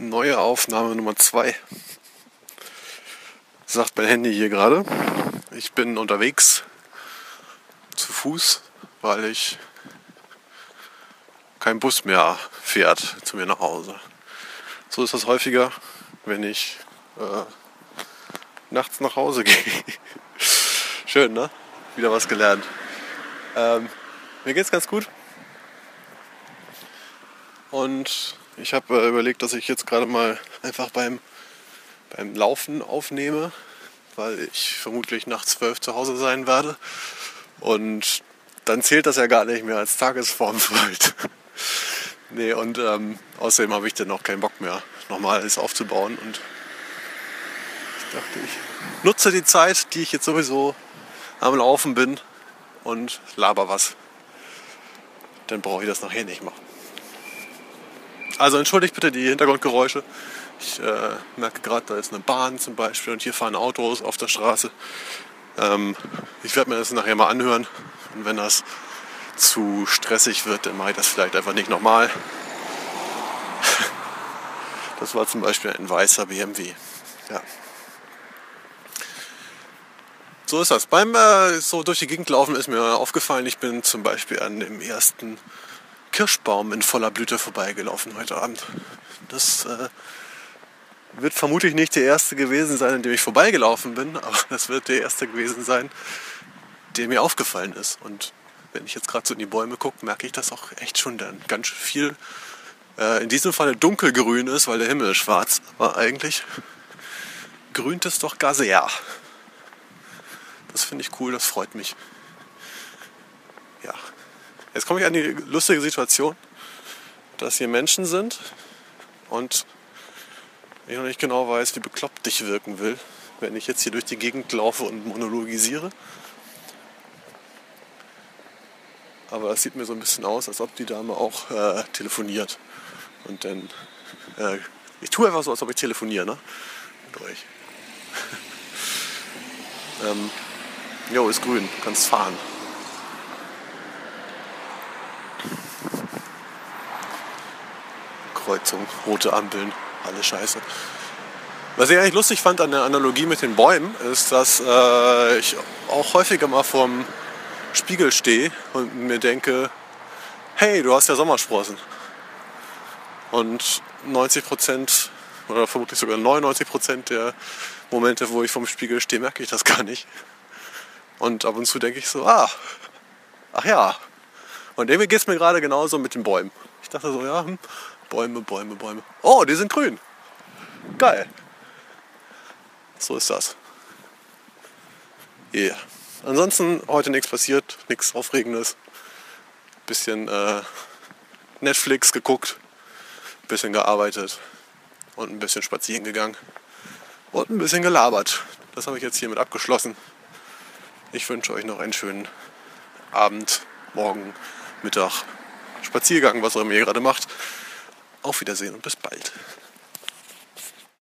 Neue Aufnahme Nummer 2. Sagt mein Handy hier gerade. Ich bin unterwegs zu Fuß, weil ich kein Bus mehr fährt zu mir nach Hause. So ist das häufiger, wenn ich äh, nachts nach Hause gehe. Schön, ne? Wieder was gelernt. Ähm, mir geht's ganz gut. Und ich habe äh, überlegt, dass ich jetzt gerade mal einfach beim, beim Laufen aufnehme, weil ich vermutlich nach zwölf zu Hause sein werde. Und dann zählt das ja gar nicht mehr als Tagesformfreud. nee, und ähm, außerdem habe ich dann auch keinen Bock mehr, nochmal alles aufzubauen. Und ich dachte, ich nutze die Zeit, die ich jetzt sowieso am Laufen bin und laber was. Dann brauche ich das nachher nicht machen. Also entschuldigt bitte die Hintergrundgeräusche. Ich äh, merke gerade, da ist eine Bahn zum Beispiel und hier fahren Autos auf der Straße. Ähm, ich werde mir das nachher mal anhören. Und wenn das zu stressig wird, dann mache ich das vielleicht einfach nicht nochmal. Das war zum Beispiel ein weißer BMW. Ja. So ist das. Beim äh, so durch die Gegend laufen ist mir aufgefallen, ich bin zum Beispiel an dem ersten Kirschbaum in voller Blüte vorbeigelaufen heute Abend. Das äh, wird vermutlich nicht der erste gewesen sein, an dem ich vorbeigelaufen bin, aber das wird der erste gewesen sein, der mir aufgefallen ist. Und wenn ich jetzt gerade so in die Bäume gucke, merke ich, dass auch echt schon dann ganz viel äh, in diesem Fall dunkelgrün ist, weil der Himmel ist schwarz. Aber eigentlich grünt es doch gar sehr. Das finde ich cool, das freut mich. Jetzt komme ich an die lustige Situation, dass hier Menschen sind und ich noch nicht genau weiß, wie bekloppt ich wirken will, wenn ich jetzt hier durch die Gegend laufe und monologisiere. Aber das sieht mir so ein bisschen aus, als ob die Dame auch äh, telefoniert. Und dann, äh, ich tue einfach so, als ob ich telefoniere, ne? Mit euch. ähm, jo, ist grün, kannst fahren. Kreuzung, rote Ampeln, alle scheiße. Was ich eigentlich lustig fand an der Analogie mit den Bäumen, ist, dass äh, ich auch häufiger mal vorm Spiegel stehe und mir denke, hey, du hast ja Sommersprossen. Und 90 Prozent oder vermutlich sogar 99 Prozent der Momente, wo ich vorm Spiegel stehe, merke ich das gar nicht. Und ab und zu denke ich so, ah, ach ja. Und irgendwie geht es mir gerade genauso mit den Bäumen. Ich dachte so, ja, hm, Bäume, Bäume, Bäume. Oh, die sind grün. Geil. So ist das. Yeah. Ansonsten heute nichts passiert, nichts Aufregendes. Bisschen äh, Netflix geguckt, bisschen gearbeitet und ein bisschen spazieren gegangen und ein bisschen gelabert. Das habe ich jetzt hiermit abgeschlossen. Ich wünsche euch noch einen schönen Abend, Morgen, Mittag, Spaziergang, was auch immer ihr gerade macht. Auf Wiedersehen und bis bald.